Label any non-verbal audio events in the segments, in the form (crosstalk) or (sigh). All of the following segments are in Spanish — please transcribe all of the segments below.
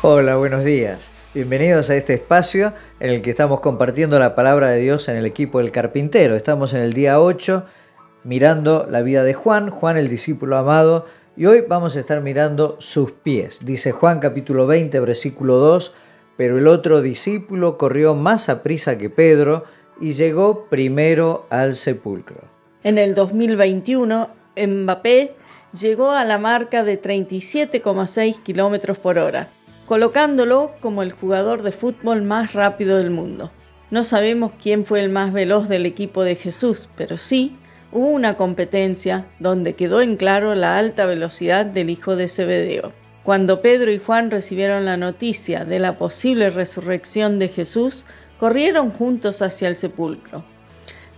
Hola, buenos días. Bienvenidos a este espacio en el que estamos compartiendo la palabra de Dios en el equipo del carpintero. Estamos en el día 8 mirando la vida de Juan, Juan el discípulo amado, y hoy vamos a estar mirando sus pies. Dice Juan capítulo 20, versículo 2, pero el otro discípulo corrió más a prisa que Pedro y llegó primero al sepulcro. En el 2021, Mbappé llegó a la marca de 37,6 kilómetros por hora, colocándolo como el jugador de fútbol más rápido del mundo. No sabemos quién fue el más veloz del equipo de Jesús, pero sí hubo una competencia donde quedó en claro la alta velocidad del hijo de Zebedeo. Cuando Pedro y Juan recibieron la noticia de la posible resurrección de Jesús, corrieron juntos hacia el sepulcro.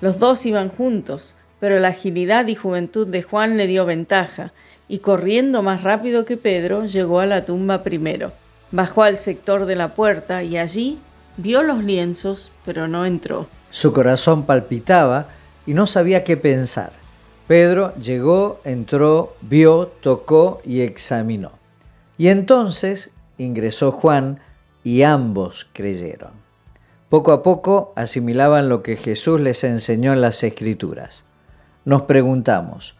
Los dos iban juntos, pero la agilidad y juventud de Juan le dio ventaja, y corriendo más rápido que Pedro, llegó a la tumba primero. Bajó al sector de la puerta y allí vio los lienzos, pero no entró. Su corazón palpitaba y no sabía qué pensar. Pedro llegó, entró, vio, tocó y examinó. Y entonces ingresó Juan y ambos creyeron. Poco a poco asimilaban lo que Jesús les enseñó en las Escrituras. Nos preguntamos,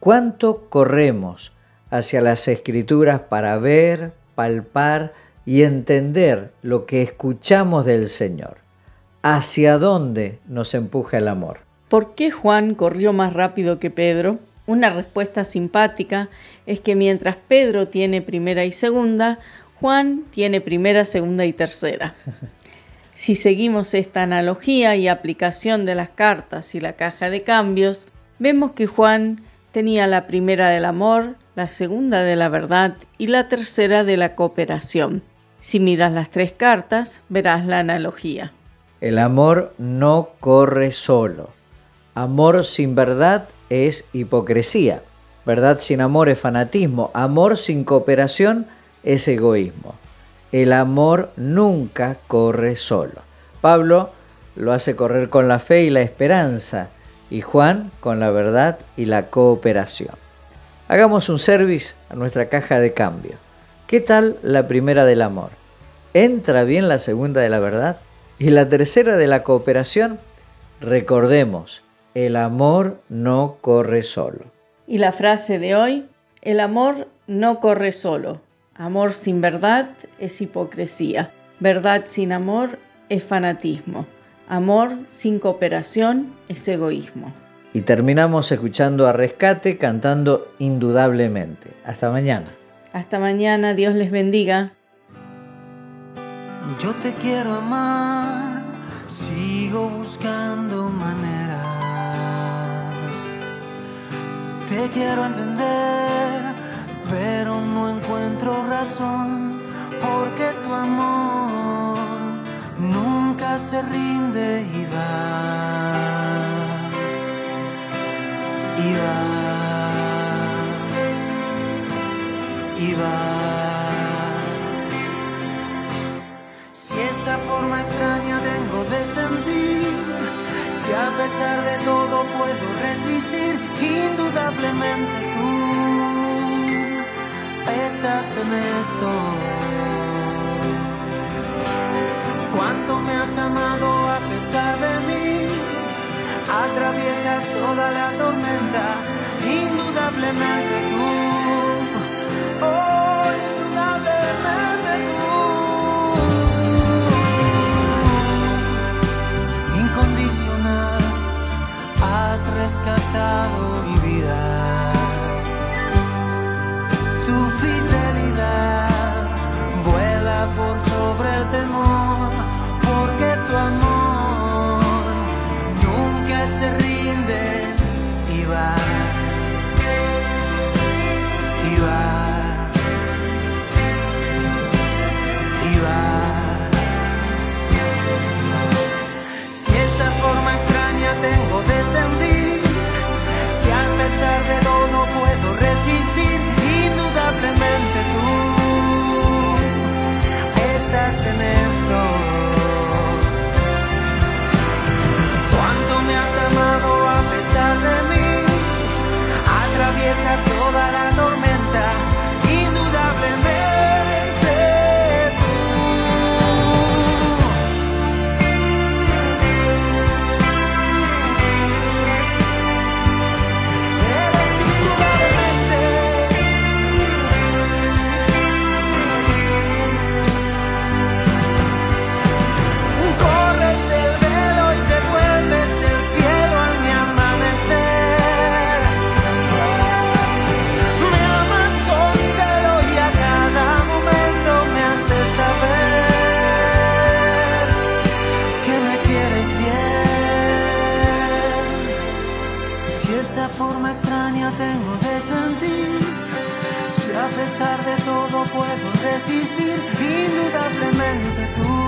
¿cuánto corremos hacia las Escrituras para ver, palpar y entender lo que escuchamos del Señor? ¿Hacia dónde nos empuja el amor? ¿Por qué Juan corrió más rápido que Pedro? Una respuesta simpática es que mientras Pedro tiene primera y segunda, Juan tiene primera, segunda y tercera. (laughs) Si seguimos esta analogía y aplicación de las cartas y la caja de cambios, vemos que Juan tenía la primera del amor, la segunda de la verdad y la tercera de la cooperación. Si miras las tres cartas, verás la analogía. El amor no corre solo. Amor sin verdad es hipocresía. Verdad sin amor es fanatismo. Amor sin cooperación es egoísmo. El amor nunca corre solo. Pablo lo hace correr con la fe y la esperanza y Juan con la verdad y la cooperación. Hagamos un service a nuestra caja de cambio. ¿Qué tal la primera del amor? ¿Entra bien la segunda de la verdad? ¿Y la tercera de la cooperación? Recordemos, el amor no corre solo. Y la frase de hoy, el amor no corre solo. Amor sin verdad es hipocresía. Verdad sin amor es fanatismo. Amor sin cooperación es egoísmo. Y terminamos escuchando a Rescate cantando indudablemente. Hasta mañana. Hasta mañana, Dios les bendiga. Yo te quiero amar, sigo buscando Te quiero entender, pero no encuentro razón, porque tu amor nunca se rinde y va. Y va. Y va. Si esa forma extraña a pesar de todo puedo resistir, indudablemente tú estás en esto. Cuánto me has amado a pesar de mí, atraviesas toda la tormenta, indudablemente tú. pesar de todo puedo resistir, indudablemente tú.